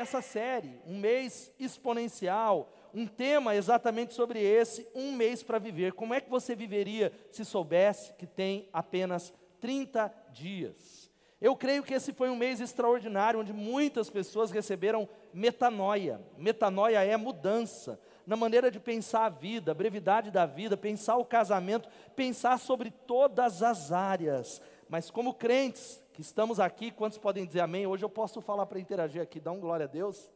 nessa série, um mês exponencial, um tema exatamente sobre esse, um mês para viver. Como é que você viveria se soubesse que tem apenas 30 dias? Eu creio que esse foi um mês extraordinário, onde muitas pessoas receberam metanoia. Metanoia é mudança na maneira de pensar a vida, a brevidade da vida, pensar o casamento, pensar sobre todas as áreas. Mas como crentes que estamos aqui, quantos podem dizer amém? Hoje eu posso falar para interagir aqui, dá um glória a Deus.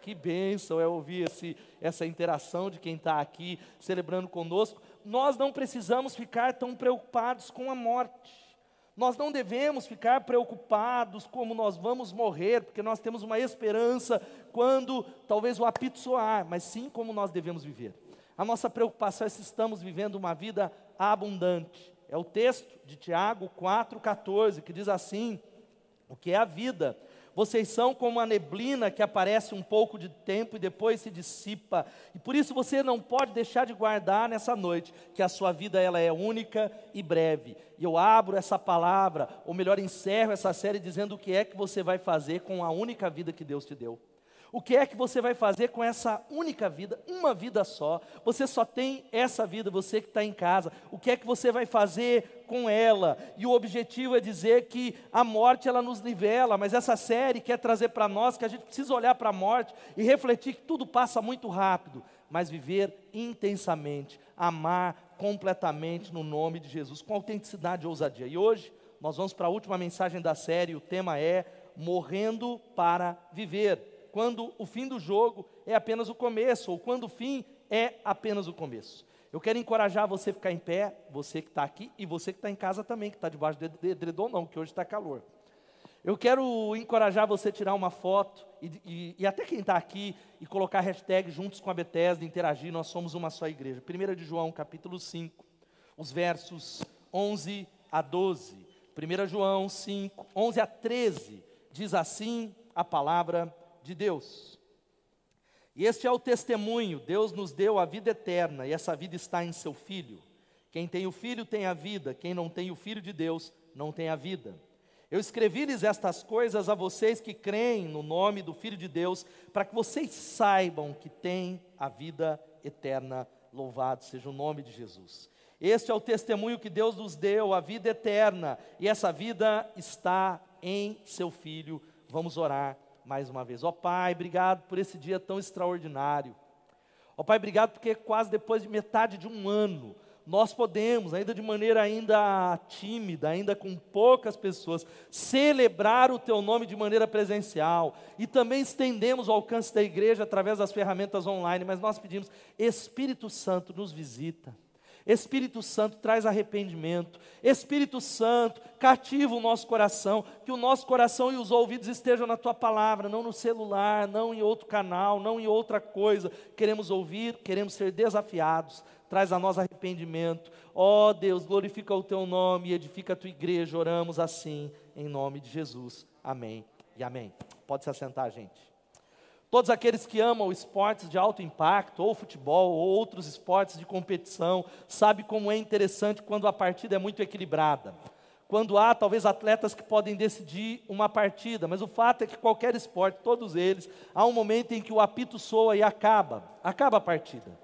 Que bênção é ouvir esse, essa interação de quem está aqui celebrando conosco. Nós não precisamos ficar tão preocupados com a morte. Nós não devemos ficar preocupados como nós vamos morrer, porque nós temos uma esperança quando talvez o apito soar, mas sim como nós devemos viver. A nossa preocupação é se estamos vivendo uma vida abundante. É o texto de Tiago 4,14 que diz assim: o que é a vida? Vocês são como a neblina que aparece um pouco de tempo e depois se dissipa. E por isso você não pode deixar de guardar nessa noite que a sua vida ela é única e breve. E eu abro essa palavra, ou melhor, encerro essa série dizendo o que é que você vai fazer com a única vida que Deus te deu. O que é que você vai fazer com essa única vida, uma vida só? Você só tem essa vida, você que está em casa. O que é que você vai fazer com ela? E o objetivo é dizer que a morte ela nos nivela, mas essa série quer trazer para nós que a gente precisa olhar para a morte e refletir que tudo passa muito rápido, mas viver intensamente, amar completamente no nome de Jesus, com autenticidade e ousadia. E hoje nós vamos para a última mensagem da série, o tema é Morrendo para Viver quando o fim do jogo é apenas o começo, ou quando o fim é apenas o começo. Eu quero encorajar você a ficar em pé, você que está aqui, e você que está em casa também, que está debaixo de edredom não, que hoje está calor. Eu quero encorajar você a tirar uma foto, e, e, e até quem está aqui, e colocar hashtag juntos com a Bethesda, interagir, nós somos uma só igreja. 1 de João, capítulo 5, os versos 11 a 12. 1 João 5, 11 a 13, diz assim a palavra de Deus. E este é o testemunho: Deus nos deu a vida eterna, e essa vida está em seu Filho. Quem tem o Filho tem a vida, quem não tem o Filho de Deus não tem a vida. Eu escrevi-lhes estas coisas a vocês que creem no nome do Filho de Deus, para que vocês saibam que têm a vida eterna. Louvado seja o nome de Jesus. Este é o testemunho que Deus nos deu, a vida eterna, e essa vida está em seu Filho. Vamos orar mais uma vez. Ó oh, Pai, obrigado por esse dia tão extraordinário. Ó oh, Pai, obrigado porque quase depois de metade de um ano, nós podemos, ainda de maneira ainda tímida, ainda com poucas pessoas, celebrar o Teu nome de maneira presencial e também estendemos o alcance da igreja através das ferramentas online, mas nós pedimos, Espírito Santo, nos visita. Espírito Santo traz arrependimento. Espírito Santo cativa o nosso coração, que o nosso coração e os ouvidos estejam na tua palavra, não no celular, não em outro canal, não em outra coisa. Queremos ouvir, queremos ser desafiados. Traz a nós arrependimento. Ó oh, Deus, glorifica o teu nome e edifica a tua igreja. Oramos assim, em nome de Jesus. Amém e amém. Pode se assentar, gente. Todos aqueles que amam esportes de alto impacto, ou futebol, ou outros esportes de competição, sabem como é interessante quando a partida é muito equilibrada. Quando há talvez atletas que podem decidir uma partida, mas o fato é que qualquer esporte, todos eles, há um momento em que o apito soa e acaba, acaba a partida.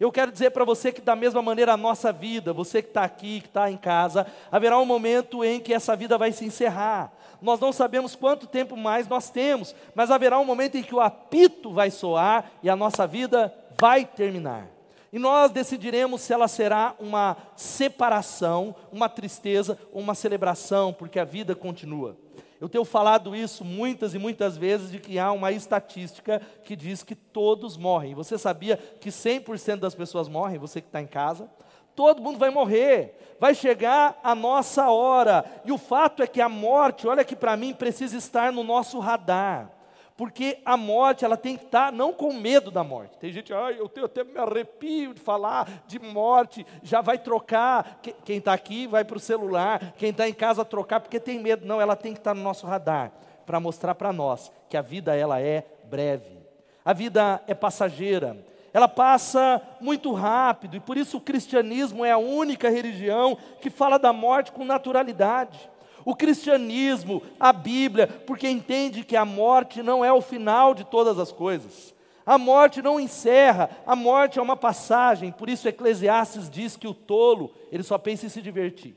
Eu quero dizer para você que, da mesma maneira, a nossa vida, você que está aqui, que está em casa, haverá um momento em que essa vida vai se encerrar. Nós não sabemos quanto tempo mais nós temos, mas haverá um momento em que o apito vai soar e a nossa vida vai terminar. E nós decidiremos se ela será uma separação, uma tristeza ou uma celebração, porque a vida continua. Eu tenho falado isso muitas e muitas vezes de que há uma estatística que diz que todos morrem. Você sabia que 100% das pessoas morrem, você que está em casa? Todo mundo vai morrer, vai chegar a nossa hora. E o fato é que a morte, olha que para mim, precisa estar no nosso radar porque a morte ela tem que estar não com medo da morte. Tem gente, ah, eu tenho até me arrepio de falar de morte, já vai trocar. Quem está aqui vai para o celular, quem está em casa trocar porque tem medo. Não, ela tem que estar no nosso radar para mostrar para nós que a vida ela é breve, a vida é passageira, ela passa muito rápido e por isso o cristianismo é a única religião que fala da morte com naturalidade. O cristianismo, a Bíblia, porque entende que a morte não é o final de todas as coisas. A morte não encerra, a morte é uma passagem, por isso Eclesiastes diz que o tolo, ele só pensa em se divertir.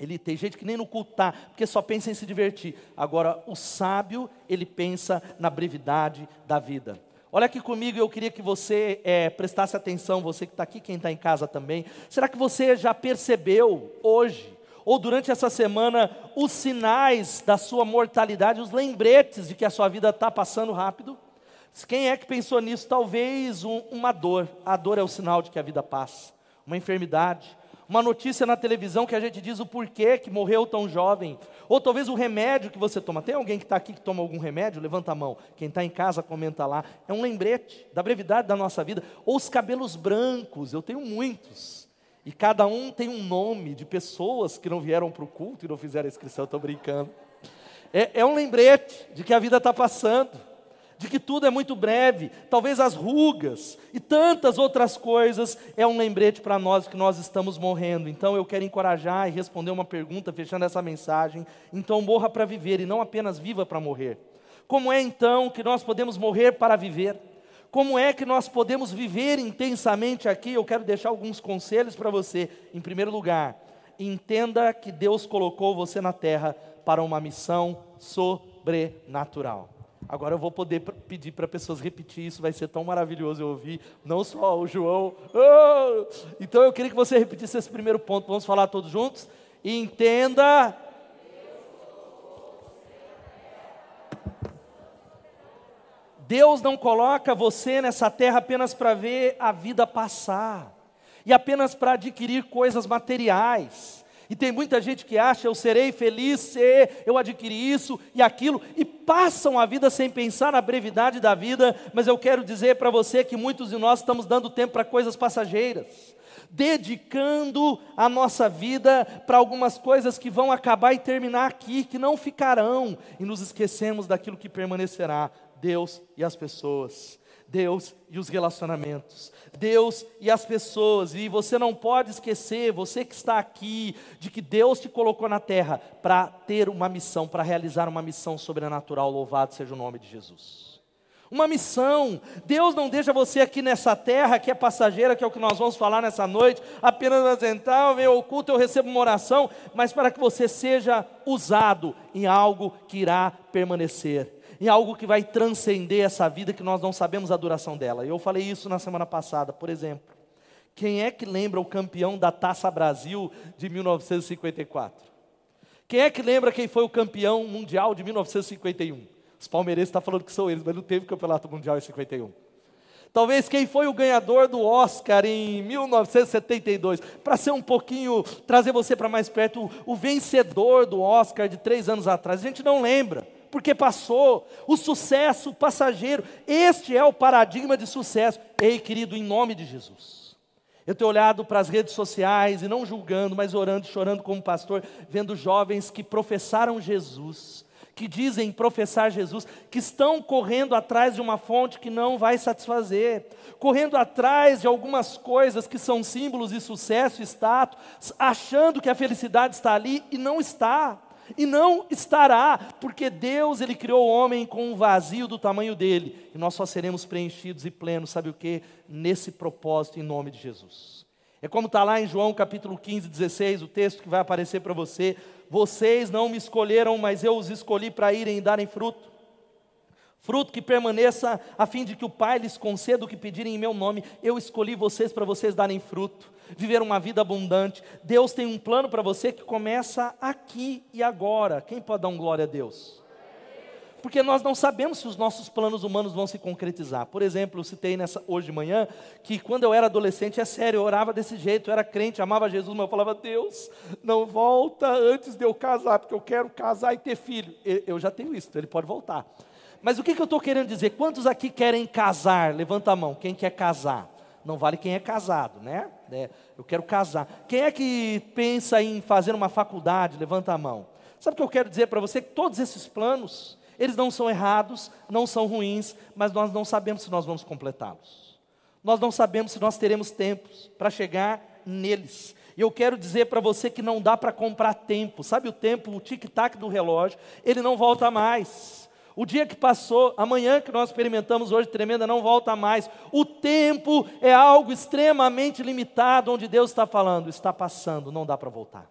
Ele tem gente que nem no cultar, porque só pensa em se divertir. Agora, o sábio, ele pensa na brevidade da vida. Olha aqui comigo, eu queria que você é, prestasse atenção, você que está aqui, quem está em casa também. Será que você já percebeu hoje, ou durante essa semana, os sinais da sua mortalidade, os lembretes de que a sua vida está passando rápido? Quem é que pensou nisso? Talvez um, uma dor. A dor é o sinal de que a vida passa. Uma enfermidade. Uma notícia na televisão que a gente diz o porquê que morreu tão jovem. Ou talvez o remédio que você toma. Tem alguém que está aqui que toma algum remédio? Levanta a mão. Quem está em casa, comenta lá. É um lembrete da brevidade da nossa vida. Ou os cabelos brancos. Eu tenho muitos. E cada um tem um nome de pessoas que não vieram para o culto e não fizeram a inscrição. Estou brincando. É, é um lembrete de que a vida está passando de que tudo é muito breve, talvez as rugas e tantas outras coisas é um lembrete para nós que nós estamos morrendo. Então eu quero encorajar e responder uma pergunta fechando essa mensagem. Então morra para viver e não apenas viva para morrer. Como é então que nós podemos morrer para viver? Como é que nós podemos viver intensamente aqui? Eu quero deixar alguns conselhos para você. Em primeiro lugar, entenda que Deus colocou você na terra para uma missão sobrenatural. Agora eu vou poder pedir para pessoas repetir isso, vai ser tão maravilhoso eu ouvir, não só o João. Oh! Então eu queria que você repetisse esse primeiro ponto, vamos falar todos juntos? Entenda. Deus não coloca você nessa terra apenas para ver a vida passar, e apenas para adquirir coisas materiais. E tem muita gente que acha eu serei feliz se eu adquirir isso e aquilo e passam a vida sem pensar na brevidade da vida, mas eu quero dizer para você que muitos de nós estamos dando tempo para coisas passageiras dedicando a nossa vida para algumas coisas que vão acabar e terminar aqui, que não ficarão, e nos esquecemos daquilo que permanecerá: Deus e as pessoas. Deus e os relacionamentos, Deus e as pessoas, e você não pode esquecer, você que está aqui, de que Deus te colocou na terra para ter uma missão, para realizar uma missão sobrenatural, louvado seja o nome de Jesus. Uma missão, Deus não deixa você aqui nessa terra que é passageira, que é o que nós vamos falar nessa noite, apenas apresentar, eu oculto, eu recebo uma oração, mas para que você seja usado em algo que irá permanecer em algo que vai transcender essa vida que nós não sabemos a duração dela. Eu falei isso na semana passada, por exemplo. Quem é que lembra o campeão da Taça Brasil de 1954? Quem é que lembra quem foi o campeão mundial de 1951? Os palmeirenses estão falando que são eles, mas não teve campeonato mundial em 51. Talvez quem foi o ganhador do Oscar em 1972, para ser um pouquinho, trazer você para mais perto, o, o vencedor do Oscar de três anos atrás, a gente não lembra porque passou. O sucesso passageiro, este é o paradigma de sucesso. Ei, querido, em nome de Jesus. Eu tenho olhado para as redes sociais e não julgando, mas orando, chorando como pastor, vendo jovens que professaram Jesus, que dizem professar Jesus, que estão correndo atrás de uma fonte que não vai satisfazer, correndo atrás de algumas coisas que são símbolos de sucesso e status, achando que a felicidade está ali e não está e não estará, porque Deus ele criou o homem com um vazio do tamanho dele, e nós só seremos preenchidos e plenos, sabe o que? Nesse propósito em nome de Jesus. É como está lá em João capítulo 15, 16, o texto que vai aparecer para você. Vocês não me escolheram, mas eu os escolhi para irem e darem fruto fruto que permaneça, a fim de que o Pai lhes conceda o que pedirem em meu nome. Eu escolhi vocês para vocês darem fruto, viver uma vida abundante. Deus tem um plano para você que começa aqui e agora. Quem pode dar um glória a Deus? Porque nós não sabemos se os nossos planos humanos vão se concretizar. Por exemplo, eu citei nessa, hoje de manhã que quando eu era adolescente, é sério, eu orava desse jeito, eu era crente, amava Jesus, mas eu falava, Deus, não volta antes de eu casar, porque eu quero casar e ter filho. Eu já tenho isso, ele pode voltar. Mas o que, que eu estou querendo dizer? Quantos aqui querem casar? Levanta a mão. Quem quer casar? Não vale quem é casado, né? É, eu quero casar. Quem é que pensa em fazer uma faculdade? Levanta a mão. Sabe o que eu quero dizer para você? Que todos esses planos, eles não são errados, não são ruins, mas nós não sabemos se nós vamos completá-los. Nós não sabemos se nós teremos tempos para chegar neles. E eu quero dizer para você que não dá para comprar tempo. Sabe o tempo, o tic-tac do relógio, ele não volta mais. O dia que passou, amanhã que nós experimentamos hoje tremenda, não volta mais. O tempo é algo extremamente limitado, onde Deus está falando, está passando, não dá para voltar.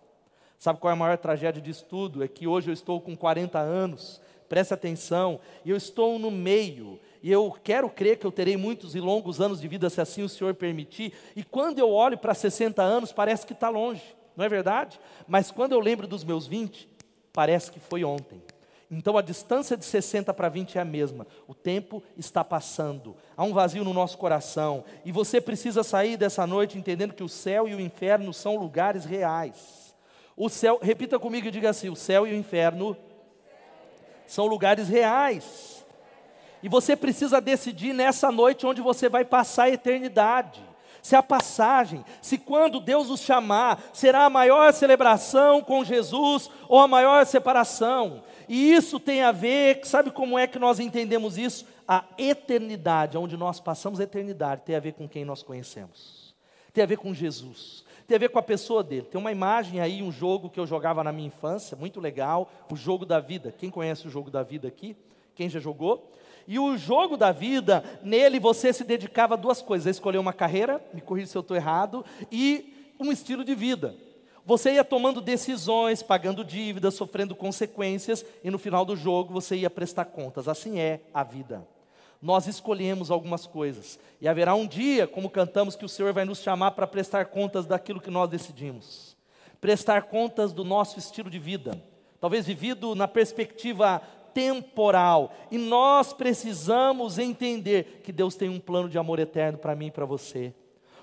Sabe qual é a maior tragédia disso tudo? É que hoje eu estou com 40 anos, preste atenção, e eu estou no meio, e eu quero crer que eu terei muitos e longos anos de vida, se assim o Senhor permitir, e quando eu olho para 60 anos, parece que está longe, não é verdade? Mas quando eu lembro dos meus 20, parece que foi ontem. Então a distância de 60 para 20 é a mesma. O tempo está passando. Há um vazio no nosso coração. E você precisa sair dessa noite entendendo que o céu e o inferno são lugares reais. O céu, repita comigo e diga assim: o céu e o inferno são lugares reais. E você precisa decidir nessa noite onde você vai passar a eternidade se a passagem, se quando Deus os chamar, será a maior celebração com Jesus ou a maior separação. E isso tem a ver, sabe como é que nós entendemos isso? A eternidade, onde nós passamos a eternidade, tem a ver com quem nós conhecemos, tem a ver com Jesus, tem a ver com a pessoa dele. Tem uma imagem aí, um jogo que eu jogava na minha infância, muito legal, o jogo da vida. Quem conhece o jogo da vida aqui? Quem já jogou? E o jogo da vida, nele você se dedicava a duas coisas: a escolher uma carreira, me corrija se eu estou errado, e um estilo de vida. Você ia tomando decisões, pagando dívidas, sofrendo consequências, e no final do jogo você ia prestar contas. Assim é a vida. Nós escolhemos algumas coisas, e haverá um dia, como cantamos, que o Senhor vai nos chamar para prestar contas daquilo que nós decidimos, prestar contas do nosso estilo de vida, talvez vivido na perspectiva temporal. E nós precisamos entender que Deus tem um plano de amor eterno para mim e para você.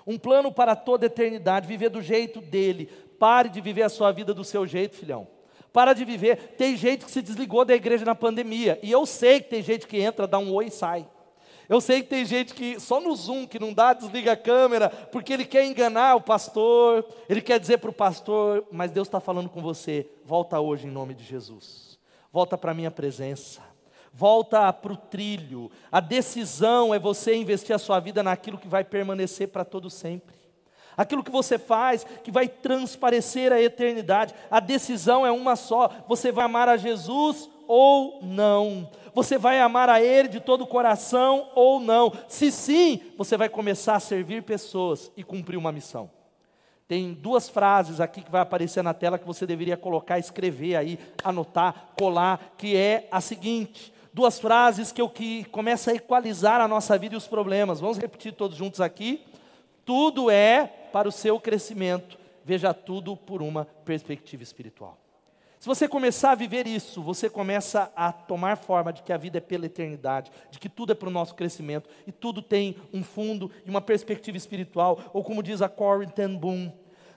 Um plano para toda a eternidade, viver do jeito dele. Pare de viver a sua vida do seu jeito, filhão. Para de viver. Tem gente que se desligou da igreja na pandemia. E eu sei que tem gente que entra, dá um oi e sai. Eu sei que tem gente que só no Zoom, que não dá, desliga a câmera, porque ele quer enganar o pastor, ele quer dizer para o pastor, mas Deus está falando com você, volta hoje em nome de Jesus volta para a minha presença, volta para o trilho. A decisão é você investir a sua vida naquilo que vai permanecer para todo sempre. Aquilo que você faz que vai transparecer a eternidade. A decisão é uma só: você vai amar a Jesus ou não. Você vai amar a Ele de todo o coração ou não. Se sim, você vai começar a servir pessoas e cumprir uma missão. Tem duas frases aqui que vai aparecer na tela que você deveria colocar, escrever aí, anotar, colar, que é a seguinte: duas frases que eu que começa a equalizar a nossa vida e os problemas. Vamos repetir todos juntos aqui. Tudo é para o seu crescimento. Veja tudo por uma perspectiva espiritual. Se você começar a viver isso, você começa a tomar forma de que a vida é pela eternidade, de que tudo é para o nosso crescimento e tudo tem um fundo e uma perspectiva espiritual, ou como diz a Corrie ten Boom,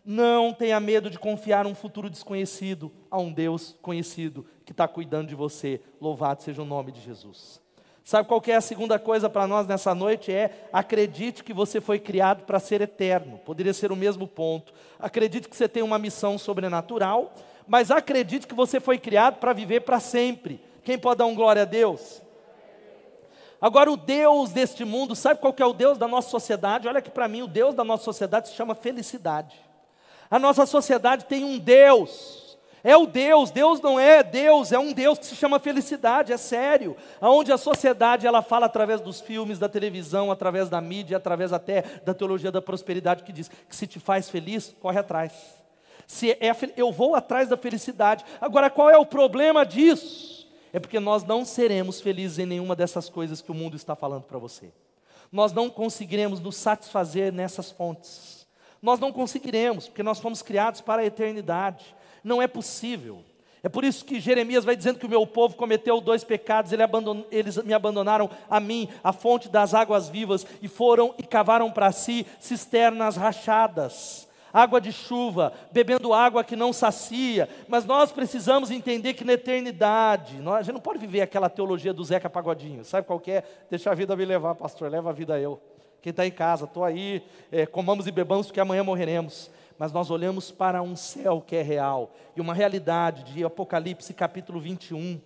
não tenha medo de confiar um futuro desconhecido a um Deus conhecido que está cuidando de você. Louvado seja o nome de Jesus. Sabe qual é a segunda coisa para nós nessa noite? É acredite que você foi criado para ser eterno. Poderia ser o mesmo ponto. Acredite que você tem uma missão sobrenatural mas acredite que você foi criado para viver para sempre. Quem pode dar um glória a Deus? Agora, o Deus deste mundo, sabe qual que é o Deus da nossa sociedade? Olha que para mim, o Deus da nossa sociedade se chama felicidade. A nossa sociedade tem um Deus, é o Deus, Deus não é Deus, é um Deus que se chama felicidade, é sério. Aonde a sociedade ela fala através dos filmes, da televisão, através da mídia, através até da teologia da prosperidade que diz que se te faz feliz, corre atrás se é, eu vou atrás da felicidade. Agora, qual é o problema disso? É porque nós não seremos felizes em nenhuma dessas coisas que o mundo está falando para você. Nós não conseguiremos nos satisfazer nessas fontes. Nós não conseguiremos, porque nós fomos criados para a eternidade. Não é possível. É por isso que Jeremias vai dizendo que o meu povo cometeu dois pecados, eles me abandonaram a mim, a fonte das águas vivas, e foram e cavaram para si cisternas rachadas água de chuva, bebendo água que não sacia, mas nós precisamos entender que na eternidade, nós, a gente não pode viver aquela teologia do Zeca Pagodinho, sabe qual é? Deixa a vida me levar, pastor, leva a vida eu. Quem está em casa, estou aí, é, comamos e bebamos porque amanhã morreremos. Mas nós olhamos para um céu que é real, e uma realidade de Apocalipse capítulo 21,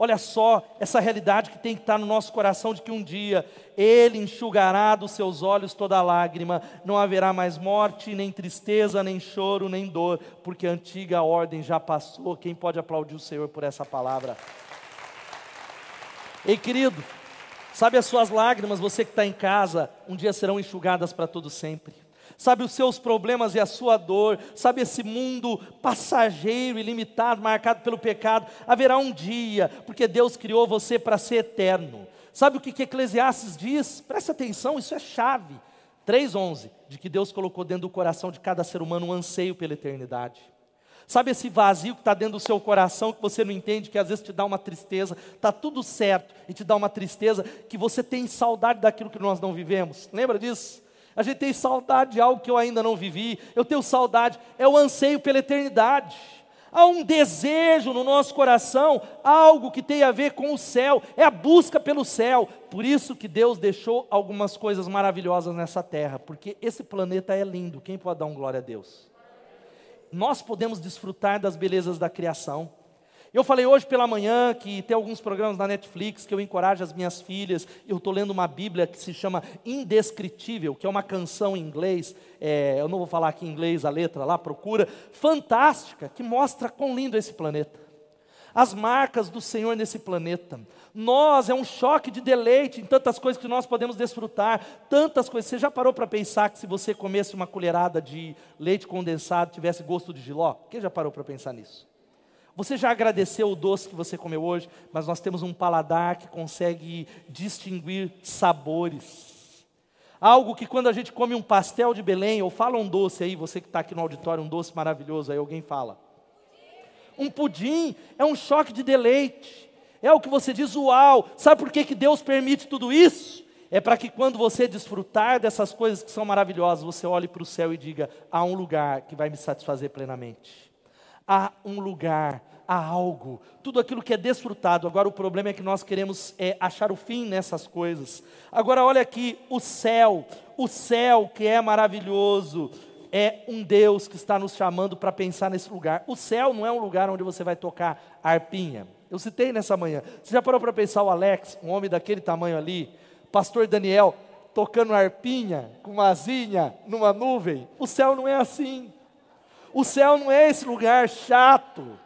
Olha só essa realidade que tem que estar no nosso coração de que um dia Ele enxugará dos seus olhos toda lágrima, não haverá mais morte, nem tristeza, nem choro, nem dor, porque a antiga ordem já passou. Quem pode aplaudir o Senhor por essa palavra? Ei, querido, sabe as suas lágrimas, você que está em casa, um dia serão enxugadas para todo sempre sabe os seus problemas e a sua dor, sabe esse mundo passageiro e limitado, marcado pelo pecado. Haverá um dia, porque Deus criou você para ser eterno. Sabe o que, que Eclesiastes diz? Presta atenção, isso é chave. 3,11, de que Deus colocou dentro do coração de cada ser humano um anseio pela eternidade. Sabe esse vazio que está dentro do seu coração, que você não entende, que às vezes te dá uma tristeza, está tudo certo e te dá uma tristeza, que você tem saudade daquilo que nós não vivemos. Lembra disso? A gente tem saudade de algo que eu ainda não vivi. Eu tenho saudade, é o anseio pela eternidade. Há um desejo no nosso coração, algo que tem a ver com o céu, é a busca pelo céu. Por isso que Deus deixou algumas coisas maravilhosas nessa terra, porque esse planeta é lindo. Quem pode dar um glória a Deus? Nós podemos desfrutar das belezas da criação. Eu falei hoje pela manhã que tem alguns programas na Netflix que eu encorajo as minhas filhas. Eu estou lendo uma Bíblia que se chama Indescritível, que é uma canção em inglês. É, eu não vou falar aqui em inglês a letra lá, procura. Fantástica, que mostra quão lindo é esse planeta. As marcas do Senhor nesse planeta. Nós, é um choque de deleite em tantas coisas que nós podemos desfrutar, tantas coisas. Você já parou para pensar que se você comesse uma colherada de leite condensado tivesse gosto de giló? Quem já parou para pensar nisso? Você já agradeceu o doce que você comeu hoje, mas nós temos um paladar que consegue distinguir sabores. Algo que quando a gente come um pastel de Belém, ou fala um doce aí, você que está aqui no auditório, um doce maravilhoso, aí alguém fala. Um pudim é um choque de deleite. É o que você diz, uau! Sabe por que, que Deus permite tudo isso? É para que quando você desfrutar dessas coisas que são maravilhosas, você olhe para o céu e diga: há um lugar que vai me satisfazer plenamente há um lugar, há algo, tudo aquilo que é desfrutado. Agora o problema é que nós queremos é, achar o fim nessas coisas. Agora olha aqui, o céu, o céu que é maravilhoso, é um Deus que está nos chamando para pensar nesse lugar. O céu não é um lugar onde você vai tocar arpinha. Eu citei nessa manhã. Você já parou para pensar o Alex, um homem daquele tamanho ali, pastor Daniel, tocando arpinha com uma asinha numa nuvem? O céu não é assim. O céu não é esse lugar chato,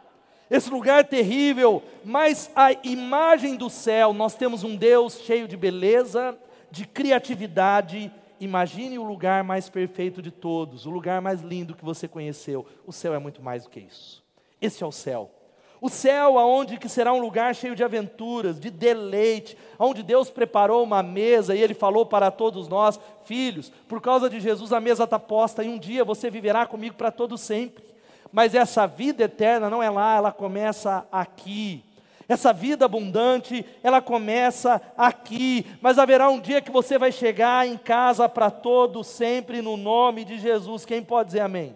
esse lugar terrível, mas a imagem do céu, nós temos um Deus cheio de beleza, de criatividade. Imagine o lugar mais perfeito de todos, o lugar mais lindo que você conheceu. O céu é muito mais do que isso. Esse é o céu. O céu, aonde que será um lugar cheio de aventuras, de deleite, onde Deus preparou uma mesa e Ele falou para todos nós, filhos, por causa de Jesus a mesa está posta e um dia você viverá comigo para todo sempre. Mas essa vida eterna não é lá, ela começa aqui. Essa vida abundante, ela começa aqui, mas haverá um dia que você vai chegar em casa para todo sempre no nome de Jesus. Quem pode dizer amém?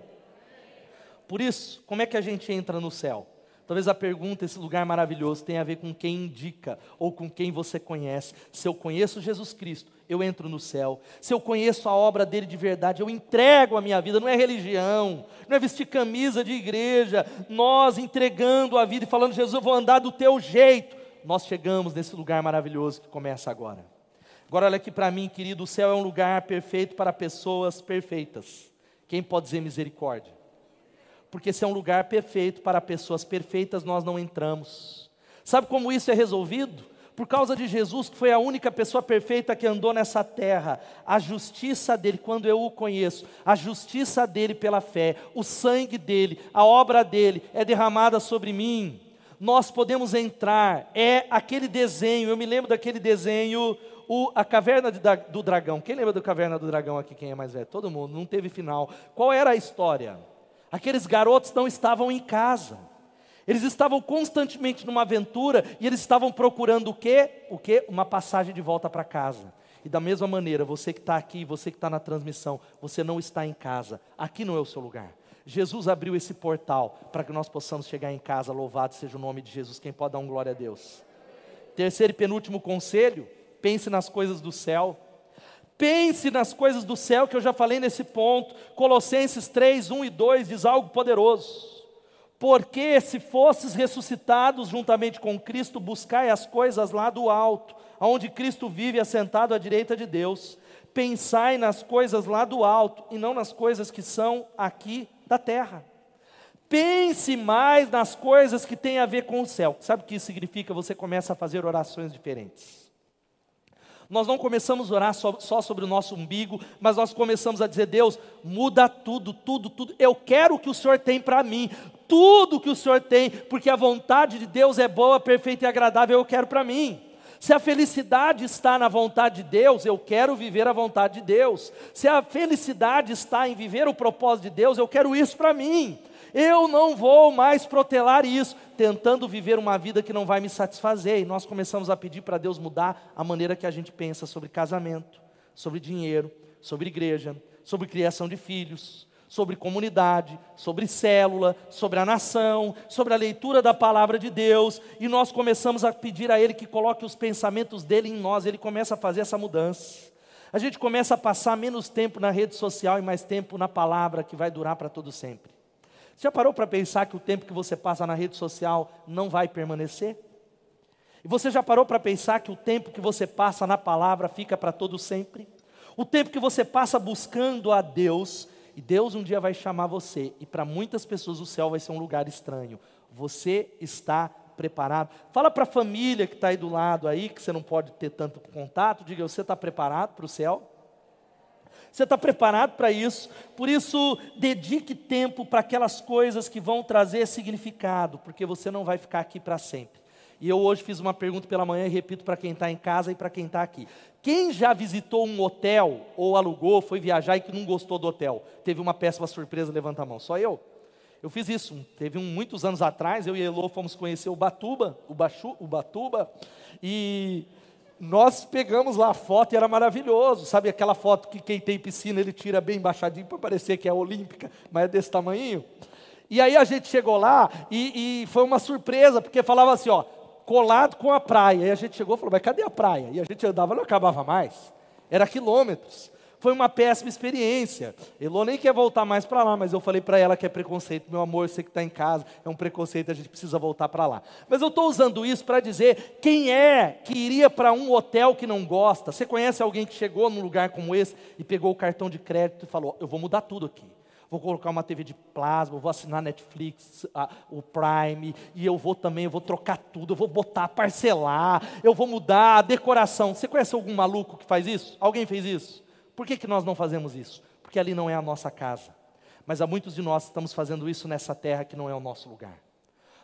Por isso, como é que a gente entra no céu? Talvez a pergunta, esse lugar maravilhoso, tenha a ver com quem indica ou com quem você conhece. Se eu conheço Jesus Cristo, eu entro no céu. Se eu conheço a obra dele de verdade, eu entrego a minha vida. Não é religião, não é vestir camisa de igreja. Nós entregando a vida e falando, Jesus, eu vou andar do teu jeito. Nós chegamos nesse lugar maravilhoso que começa agora. Agora, olha aqui para mim, querido: o céu é um lugar perfeito para pessoas perfeitas. Quem pode dizer misericórdia? Porque se é um lugar perfeito para pessoas perfeitas, nós não entramos. Sabe como isso é resolvido? Por causa de Jesus, que foi a única pessoa perfeita que andou nessa terra, a justiça dele, quando eu o conheço, a justiça dele pela fé, o sangue dele, a obra dele é derramada sobre mim. Nós podemos entrar, é aquele desenho, eu me lembro daquele desenho, o, a caverna de, do dragão. Quem lembra da caverna do dragão aqui? Quem é mais velho? Todo mundo, não teve final. Qual era a história? Aqueles garotos não estavam em casa. Eles estavam constantemente numa aventura e eles estavam procurando o quê? O quê? Uma passagem de volta para casa. E da mesma maneira, você que está aqui, você que está na transmissão, você não está em casa. Aqui não é o seu lugar. Jesus abriu esse portal para que nós possamos chegar em casa. Louvado seja o nome de Jesus. Quem pode dar um glória a Deus? Terceiro e penúltimo conselho: pense nas coisas do céu. Pense nas coisas do céu, que eu já falei nesse ponto. Colossenses 3, 1 e 2 diz algo poderoso. Porque se fosses ressuscitados juntamente com Cristo, buscai as coisas lá do alto, onde Cristo vive assentado à direita de Deus. Pensai nas coisas lá do alto e não nas coisas que são aqui da terra. Pense mais nas coisas que têm a ver com o céu. Sabe o que isso significa? Você começa a fazer orações diferentes. Nós não começamos a orar só, só, sobre o nosso umbigo, mas nós começamos a dizer: Deus, muda tudo, tudo, tudo. Eu quero o que o Senhor tem para mim, tudo que o Senhor tem, porque a vontade de Deus é boa, perfeita e agradável, eu quero para mim. Se a felicidade está na vontade de Deus, eu quero viver a vontade de Deus. Se a felicidade está em viver o propósito de Deus, eu quero isso para mim. Eu não vou mais protelar isso, tentando viver uma vida que não vai me satisfazer. E nós começamos a pedir para Deus mudar a maneira que a gente pensa sobre casamento, sobre dinheiro, sobre igreja, sobre criação de filhos, sobre comunidade, sobre célula, sobre a nação, sobre a leitura da palavra de Deus, e nós começamos a pedir a Ele que coloque os pensamentos dele em nós, Ele começa a fazer essa mudança. A gente começa a passar menos tempo na rede social e mais tempo na palavra que vai durar para todo sempre. Você já parou para pensar que o tempo que você passa na rede social não vai permanecer? E você já parou para pensar que o tempo que você passa na palavra fica para todo sempre? O tempo que você passa buscando a Deus, e Deus um dia vai chamar você, e para muitas pessoas o céu vai ser um lugar estranho. Você está preparado? Fala para a família que está aí do lado aí, que você não pode ter tanto contato, diga, você está preparado para o céu? Você está preparado para isso? Por isso, dedique tempo para aquelas coisas que vão trazer significado, porque você não vai ficar aqui para sempre. E eu hoje fiz uma pergunta pela manhã e repito para quem está em casa e para quem está aqui. Quem já visitou um hotel ou alugou, foi viajar e que não gostou do hotel? Teve uma péssima surpresa, levanta a mão. Só eu? Eu fiz isso. Teve um, muitos anos atrás, eu e Elô fomos conhecer o Batuba, o, o Batuba, e nós pegamos lá a foto e era maravilhoso. Sabe aquela foto que quem tem piscina ele tira bem embaixadinho para parecer que é olímpica, mas é desse tamanho? E aí a gente chegou lá e, e, foi uma surpresa, porque falava assim, ó, colado com a praia. E a gente chegou e falou, mas cadê a praia? E a gente andava, não acabava mais. Era quilômetros. Foi uma péssima experiência. Elô nem quer voltar mais para lá, mas eu falei para ela que é preconceito. Meu amor, você que está em casa, é um preconceito, a gente precisa voltar para lá. Mas eu estou usando isso para dizer: quem é que iria para um hotel que não gosta? Você conhece alguém que chegou num lugar como esse e pegou o cartão de crédito e falou: Eu vou mudar tudo aqui vou colocar uma TV de plasma, vou assinar Netflix, a, o Prime, e eu vou também, eu vou trocar tudo, eu vou botar, parcelar, eu vou mudar a decoração. Você conhece algum maluco que faz isso? Alguém fez isso? Por que, que nós não fazemos isso? Porque ali não é a nossa casa. Mas há muitos de nós estamos fazendo isso nessa terra que não é o nosso lugar.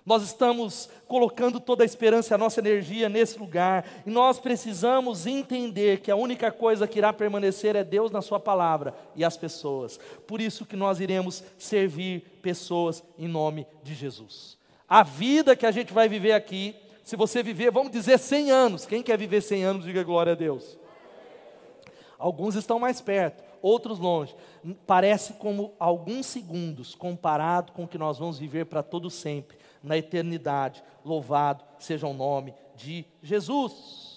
Nós estamos colocando toda a esperança, a nossa energia nesse lugar, e nós precisamos entender que a única coisa que irá permanecer é Deus na Sua palavra e as pessoas. Por isso que nós iremos servir pessoas em nome de Jesus. A vida que a gente vai viver aqui, se você viver, vamos dizer 100 anos, quem quer viver 100 anos, diga glória a Deus. Alguns estão mais perto, outros longe. Parece como alguns segundos comparado com o que nós vamos viver para todo sempre, na eternidade. Louvado seja o nome de Jesus.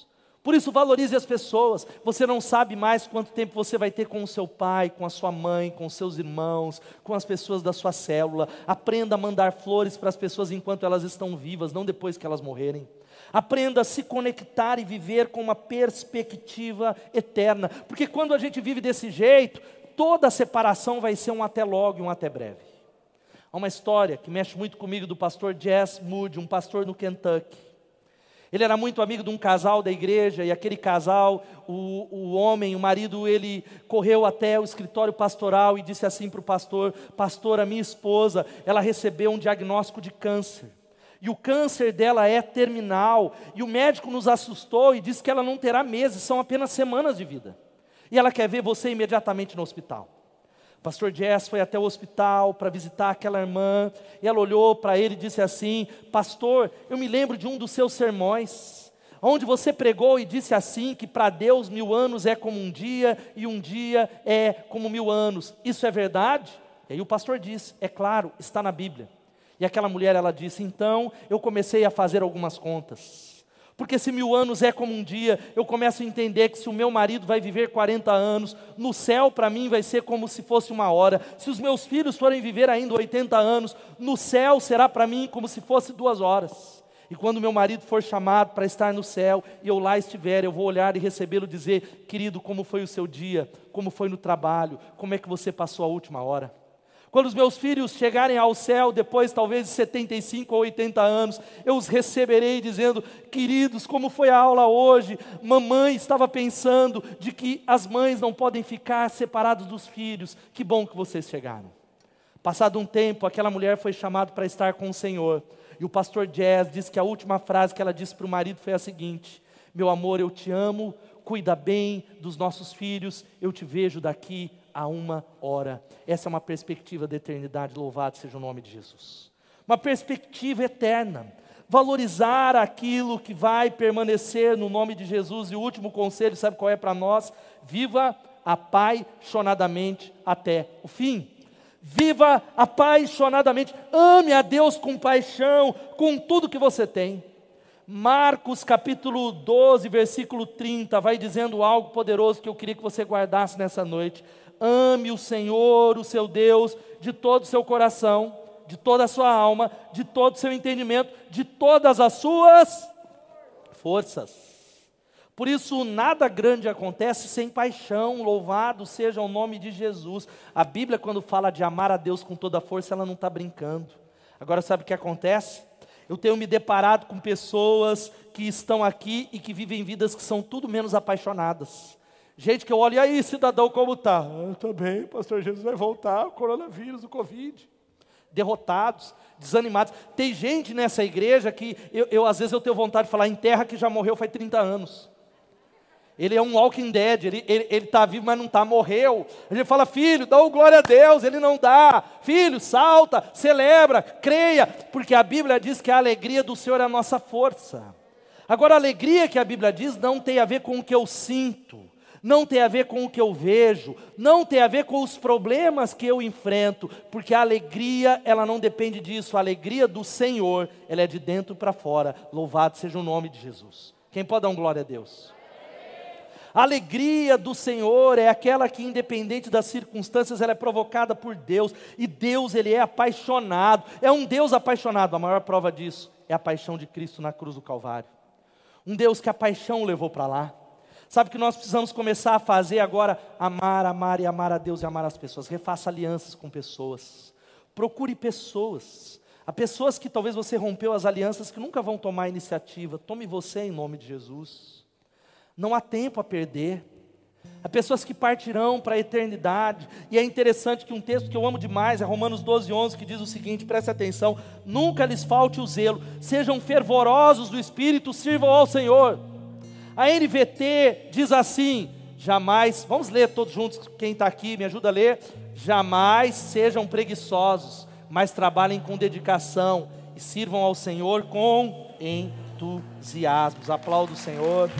Por isso, valorize as pessoas. Você não sabe mais quanto tempo você vai ter com o seu pai, com a sua mãe, com seus irmãos, com as pessoas da sua célula. Aprenda a mandar flores para as pessoas enquanto elas estão vivas, não depois que elas morrerem. Aprenda a se conectar e viver com uma perspectiva eterna. Porque quando a gente vive desse jeito, toda separação vai ser um até logo e um até breve. Há uma história que mexe muito comigo do pastor Jess Moody, um pastor no Kentucky. Ele era muito amigo de um casal da igreja, e aquele casal, o, o homem, o marido, ele correu até o escritório pastoral e disse assim para o pastor: Pastor, a minha esposa, ela recebeu um diagnóstico de câncer e o câncer dela é terminal, e o médico nos assustou e disse que ela não terá meses, são apenas semanas de vida. E ela quer ver você imediatamente no hospital. Pastor Jess foi até o hospital para visitar aquela irmã, e ela olhou para ele e disse assim: Pastor, eu me lembro de um dos seus sermões, onde você pregou e disse assim: que para Deus mil anos é como um dia, e um dia é como mil anos. Isso é verdade? E aí o pastor disse: É claro, está na Bíblia. E aquela mulher, ela disse: Então eu comecei a fazer algumas contas. Porque se mil anos é como um dia, eu começo a entender que se o meu marido vai viver 40 anos, no céu para mim vai ser como se fosse uma hora. Se os meus filhos forem viver ainda 80 anos, no céu será para mim como se fosse duas horas. E quando meu marido for chamado para estar no céu e eu lá estiver, eu vou olhar e recebê-lo dizer: Querido, como foi o seu dia? Como foi no trabalho? Como é que você passou a última hora? Quando os meus filhos chegarem ao céu, depois talvez de 75 ou 80 anos, eu os receberei dizendo: Queridos, como foi a aula hoje? Mamãe estava pensando de que as mães não podem ficar separadas dos filhos. Que bom que vocês chegaram. Passado um tempo, aquela mulher foi chamada para estar com o Senhor. E o pastor Jazz diz que a última frase que ela disse para o marido foi a seguinte: Meu amor, eu te amo, cuida bem dos nossos filhos, eu te vejo daqui a uma hora. Essa é uma perspectiva da eternidade, louvado seja o nome de Jesus. Uma perspectiva eterna. Valorizar aquilo que vai permanecer no nome de Jesus. E o último conselho, sabe qual é para nós? Viva apaixonadamente até o fim. Viva apaixonadamente, ame a Deus com paixão, com tudo que você tem. Marcos capítulo 12, versículo 30, vai dizendo algo poderoso que eu queria que você guardasse nessa noite. Ame o Senhor, o seu Deus, de todo o seu coração, de toda a sua alma, de todo o seu entendimento, de todas as suas forças. Por isso, nada grande acontece sem paixão, louvado seja o nome de Jesus. A Bíblia, quando fala de amar a Deus com toda a força, ela não está brincando. Agora, sabe o que acontece? Eu tenho me deparado com pessoas que estão aqui e que vivem vidas que são tudo menos apaixonadas. Gente que eu olho, e aí, cidadão, como está? Ah, Estou bem, pastor Jesus vai voltar, o coronavírus, o Covid. Derrotados, desanimados. Tem gente nessa igreja que eu, eu, às vezes eu tenho vontade de falar em terra que já morreu faz 30 anos. Ele é um walking dead, ele está ele, ele tá vivo, mas não está, morreu. Gente fala, filho, dá o glória a Deus, ele não dá. Filho, salta, celebra, creia, porque a Bíblia diz que a alegria do Senhor é a nossa força. Agora, a alegria que a Bíblia diz não tem a ver com o que eu sinto, não tem a ver com o que eu vejo, não tem a ver com os problemas que eu enfrento, porque a alegria, ela não depende disso, a alegria do Senhor, ela é de dentro para fora. Louvado seja o nome de Jesus. Quem pode dar um glória a Deus? A alegria do Senhor é aquela que, independente das circunstâncias, ela é provocada por Deus. E Deus, Ele é apaixonado. É um Deus apaixonado. A maior prova disso é a paixão de Cristo na cruz do Calvário. Um Deus que a paixão levou para lá. Sabe que nós precisamos começar a fazer agora? Amar, amar e amar a Deus e amar as pessoas. Refaça alianças com pessoas. Procure pessoas. Há pessoas que talvez você rompeu as alianças que nunca vão tomar iniciativa. Tome você em nome de Jesus. Não há tempo a perder. Há pessoas que partirão para a eternidade. E é interessante que um texto que eu amo demais é Romanos 12, 11, que diz o seguinte: preste atenção. Nunca lhes falte o zelo, sejam fervorosos do espírito, sirvam ao Senhor. A NVT diz assim: jamais, vamos ler todos juntos, quem está aqui, me ajuda a ler. Jamais sejam preguiçosos, mas trabalhem com dedicação e sirvam ao Senhor com entusiasmo. Aplaudo o Senhor.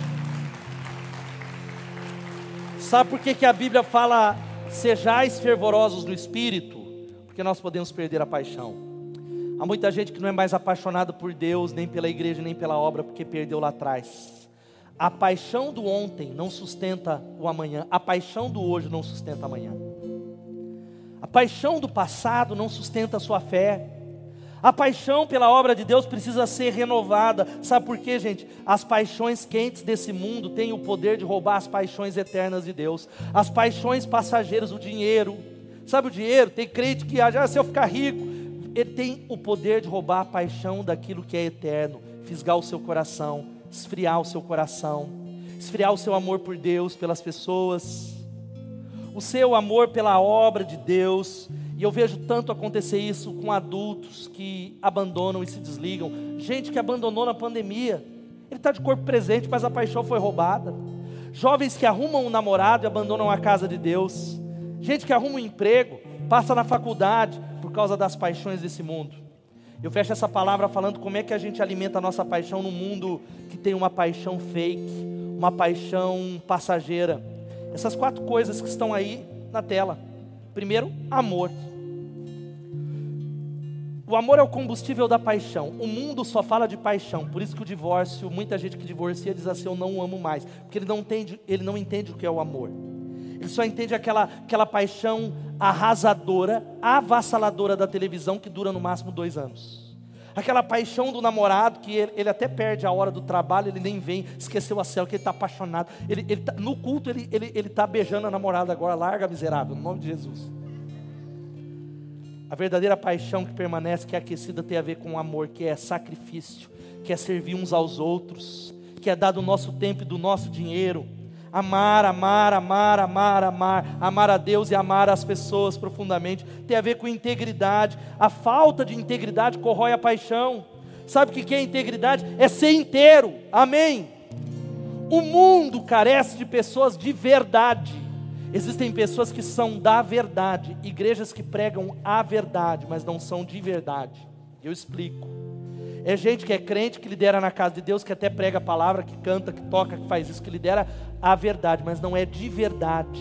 Sabe por que, que a Bíblia fala sejais fervorosos no espírito? Porque nós podemos perder a paixão. Há muita gente que não é mais apaixonada por Deus, nem pela igreja, nem pela obra, porque perdeu lá atrás. A paixão do ontem não sustenta o amanhã, a paixão do hoje não sustenta amanhã. A paixão do passado não sustenta a sua fé. A paixão pela obra de Deus precisa ser renovada. Sabe por quê, gente? As paixões quentes desse mundo têm o poder de roubar as paixões eternas de Deus. As paixões passageiras, o dinheiro. Sabe o dinheiro? Tem crente que ah, se eu ficar rico, ele tem o poder de roubar a paixão daquilo que é eterno, fisgar o seu coração, esfriar o seu coração, esfriar o seu amor por Deus, pelas pessoas, o seu amor pela obra de Deus e eu vejo tanto acontecer isso com adultos que abandonam e se desligam. Gente que abandonou na pandemia. Ele está de corpo presente, mas a paixão foi roubada. Jovens que arrumam um namorado e abandonam a casa de Deus. Gente que arruma um emprego, passa na faculdade por causa das paixões desse mundo. Eu fecho essa palavra falando como é que a gente alimenta a nossa paixão num mundo que tem uma paixão fake, uma paixão passageira. Essas quatro coisas que estão aí na tela. Primeiro, amor. O amor é o combustível da paixão. O mundo só fala de paixão. Por isso que o divórcio, muita gente que divorcia diz assim: Eu não amo mais. Porque ele não entende, ele não entende o que é o amor. Ele só entende aquela, aquela paixão arrasadora, avassaladora da televisão que dura no máximo dois anos. Aquela paixão do namorado que ele, ele até perde a hora do trabalho, ele nem vem, esqueceu a célula, que ele está apaixonado. Ele, ele tá, no culto ele está ele, ele tá beijando a namorada agora, larga miserável, no nome de Jesus. A verdadeira paixão que permanece, que é aquecida, tem a ver com o amor, que é sacrifício, que é servir uns aos outros, que é dar do nosso tempo e do nosso dinheiro. Amar, amar, amar, amar, amar, amar a Deus e amar as pessoas profundamente, tem a ver com integridade. A falta de integridade corrói a paixão. Sabe o que é integridade? É ser inteiro. Amém. O mundo carece de pessoas de verdade. Existem pessoas que são da verdade, igrejas que pregam a verdade, mas não são de verdade. Eu explico. É gente que é crente, que lidera na casa de Deus, que até prega a palavra, que canta, que toca, que faz isso, que lidera a verdade, mas não é de verdade.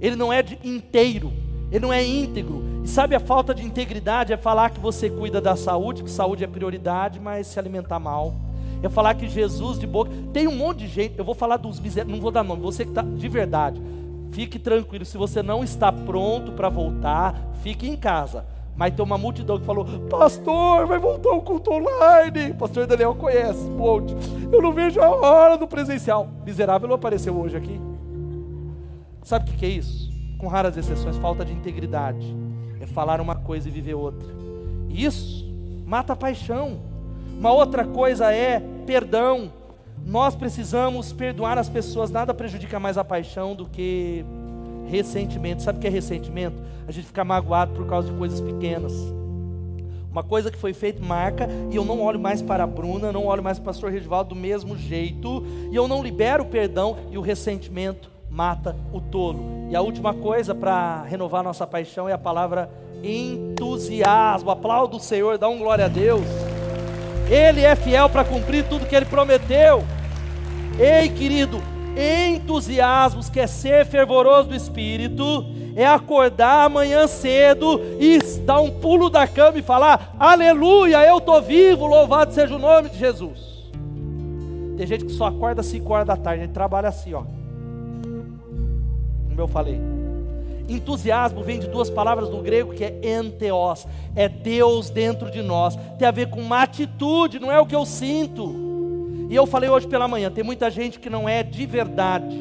Ele não é de inteiro, ele não é íntegro. E sabe a falta de integridade é falar que você cuida da saúde, que saúde é prioridade, mas se alimentar mal. É falar que Jesus de boca. Tem um monte de gente, eu vou falar dos miseráveis, não vou dar nome, você que está de verdade. Fique tranquilo, se você não está pronto para voltar, fique em casa. Mas tem uma multidão que falou: Pastor, vai voltar o culto online. Pastor Daniel conhece, monte. Eu não vejo a hora do presencial. Miserável não apareceu hoje aqui. Sabe o que é isso? Com raras exceções, falta de integridade. É falar uma coisa e viver outra. Isso mata a paixão. Uma outra coisa é perdão. Nós precisamos perdoar as pessoas, nada prejudica mais a paixão do que ressentimento. Sabe o que é ressentimento? A gente fica magoado por causa de coisas pequenas. Uma coisa que foi feita marca, e eu não olho mais para a Bruna, não olho mais para o pastor Regivaldo do mesmo jeito, e eu não libero o perdão, e o ressentimento mata o tolo. E a última coisa para renovar nossa paixão é a palavra entusiasmo. Aplauda o Senhor, dá um glória a Deus. Ele é fiel para cumprir tudo que ele prometeu. Ei, querido, entusiasmos quer ser fervoroso do espírito, é acordar amanhã cedo e dar um pulo da cama e falar: Aleluia, eu estou vivo, louvado seja o nome de Jesus. Tem gente que só acorda às 5 horas da tarde, ele trabalha assim, ó. Como eu falei. Entusiasmo vem de duas palavras no grego que é enteos, é Deus dentro de nós. Tem a ver com uma atitude, não é o que eu sinto. E eu falei hoje pela manhã, tem muita gente que não é de verdade.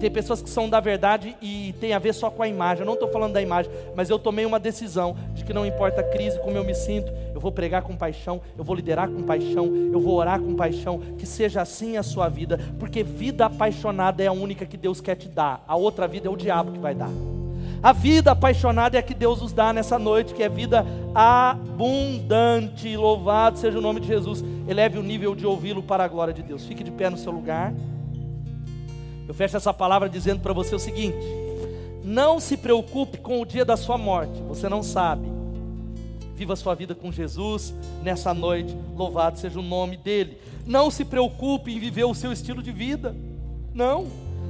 Tem pessoas que são da verdade e tem a ver só com a imagem. Eu não estou falando da imagem, mas eu tomei uma decisão de que não importa a crise, como eu me sinto, eu vou pregar com paixão, eu vou liderar com paixão, eu vou orar com paixão. Que seja assim a sua vida, porque vida apaixonada é a única que Deus quer te dar. A outra vida é o diabo que vai dar. A vida apaixonada é a que Deus nos dá nessa noite, que é vida abundante. Louvado seja o nome de Jesus. Eleve o nível de ouvi-lo para a glória de Deus. Fique de pé no seu lugar. Eu fecho essa palavra dizendo para você o seguinte: não se preocupe com o dia da sua morte, você não sabe. Viva a sua vida com Jesus nessa noite, louvado seja o nome dEle. Não se preocupe em viver o seu estilo de vida, não,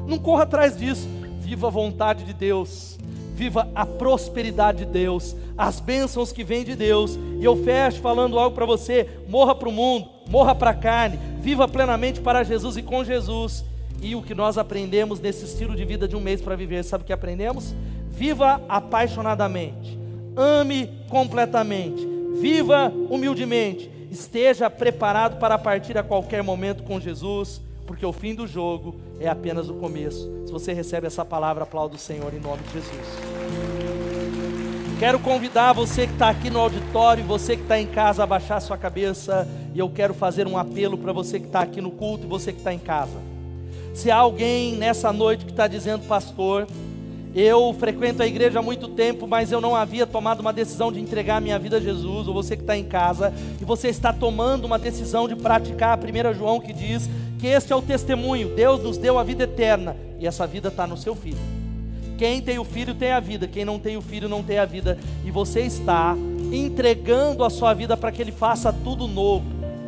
não corra atrás disso. Viva a vontade de Deus, viva a prosperidade de Deus, as bênçãos que vêm de Deus. E eu fecho falando algo para você: morra para o mundo, morra para a carne, viva plenamente para Jesus e com Jesus. E o que nós aprendemos nesse estilo de vida de um mês para viver, sabe o que aprendemos? Viva apaixonadamente, ame completamente, viva humildemente, esteja preparado para partir a qualquer momento com Jesus porque o fim do jogo é apenas o começo. Se você recebe essa palavra, aplauda o Senhor em nome de Jesus. Quero convidar você que está aqui no auditório, você que está em casa, a baixar sua cabeça, e eu quero fazer um apelo para você que está aqui no culto e você que está em casa. Se há alguém nessa noite que está dizendo, pastor, eu frequento a igreja há muito tempo, mas eu não havia tomado uma decisão de entregar minha vida a Jesus, ou você que está em casa, e você está tomando uma decisão de praticar a 1 João que diz que este é o testemunho, Deus nos deu a vida eterna, e essa vida está no seu filho. Quem tem o filho tem a vida, quem não tem o filho não tem a vida, e você está entregando a sua vida para que ele faça tudo novo,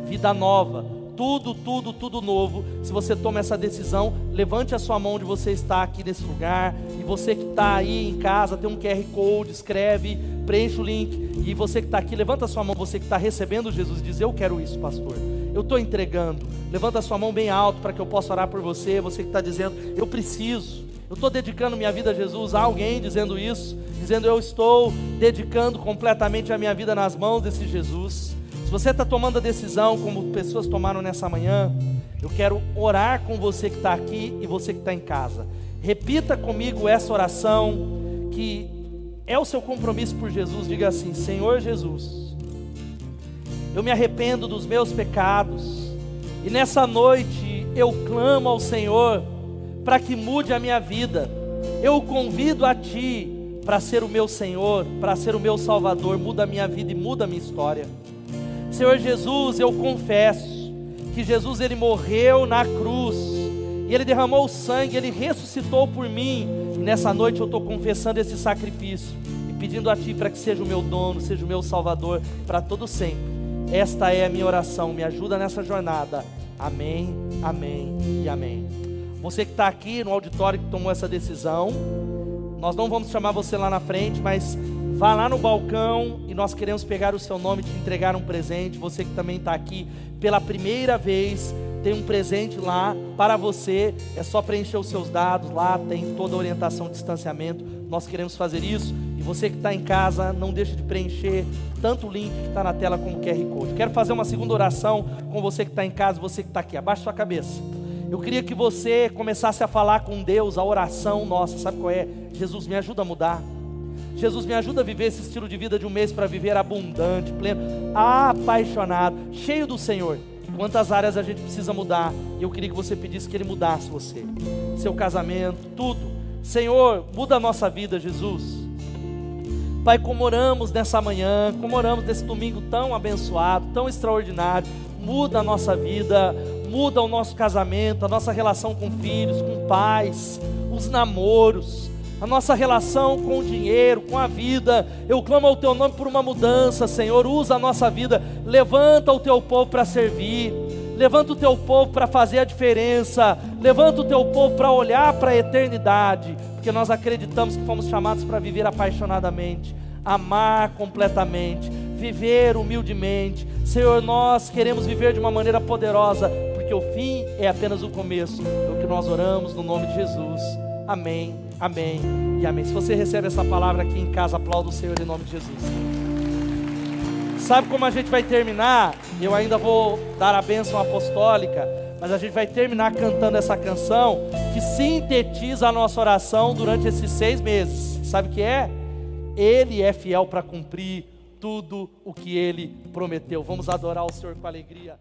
vida nova, tudo, tudo, tudo novo. Se você toma essa decisão, levante a sua mão onde você está aqui nesse lugar. E você que está aí em casa, tem um QR Code, escreve, preenche o link. E você que está aqui, levanta a sua mão, você que está recebendo Jesus, diz: Eu quero isso, pastor. Eu estou entregando. Levanta a sua mão bem alto para que eu possa orar por você. Você que está dizendo: Eu preciso. Eu estou dedicando minha vida a Jesus. Há alguém dizendo isso, dizendo: Eu estou dedicando completamente a minha vida nas mãos desse Jesus. Se você está tomando a decisão, como pessoas tomaram nessa manhã, eu quero orar com você que está aqui e você que está em casa. Repita comigo essa oração, que é o seu compromisso por Jesus. Diga assim: Senhor Jesus, eu me arrependo dos meus pecados, e nessa noite eu clamo ao Senhor para que mude a minha vida. Eu o convido a Ti para ser o meu Senhor, para ser o meu Salvador. Muda a minha vida e muda a minha história. Senhor Jesus, eu confesso que Jesus ele morreu na cruz, e ele derramou o sangue, ele ressuscitou por mim. E nessa noite eu estou confessando esse sacrifício e pedindo a Ti para que seja o meu dono, seja o meu Salvador para todo sempre. Esta é a minha oração, me ajuda nessa jornada. Amém, amém e amém. Você que está aqui no auditório que tomou essa decisão, nós não vamos chamar você lá na frente, mas Vá lá no balcão e nós queremos pegar o seu nome e te entregar um presente. Você que também está aqui pela primeira vez, tem um presente lá para você. É só preencher os seus dados lá, tem toda a orientação de distanciamento. Nós queremos fazer isso. E você que está em casa, não deixe de preencher tanto o link que está na tela como o QR Code. Quero fazer uma segunda oração com você que está em casa, você que está aqui. Abaixe sua cabeça. Eu queria que você começasse a falar com Deus, a oração nossa, sabe qual é? Jesus, me ajuda a mudar. Jesus, me ajuda a viver esse estilo de vida de um mês para viver abundante, pleno, apaixonado, cheio do Senhor. Quantas áreas a gente precisa mudar? E eu queria que você pedisse que Ele mudasse você, seu casamento, tudo. Senhor, muda a nossa vida, Jesus. Pai, como oramos nessa manhã, como oramos nesse domingo tão abençoado, tão extraordinário, muda a nossa vida, muda o nosso casamento, a nossa relação com filhos, com pais, os namoros a nossa relação com o dinheiro, com a vida. Eu clamo ao teu nome por uma mudança, Senhor. Usa a nossa vida, levanta o teu povo para servir. Levanta o teu povo para fazer a diferença. Levanta o teu povo para olhar para a eternidade, porque nós acreditamos que fomos chamados para viver apaixonadamente, amar completamente, viver humildemente. Senhor, nós queremos viver de uma maneira poderosa, porque o fim é apenas o começo. É o que nós oramos no nome de Jesus. Amém, amém e amém. Se você recebe essa palavra aqui em casa, aplauda o Senhor em nome de Jesus. Sabe como a gente vai terminar? Eu ainda vou dar a bênção apostólica, mas a gente vai terminar cantando essa canção que sintetiza a nossa oração durante esses seis meses. Sabe o que é? Ele é fiel para cumprir tudo o que ele prometeu. Vamos adorar o Senhor com alegria.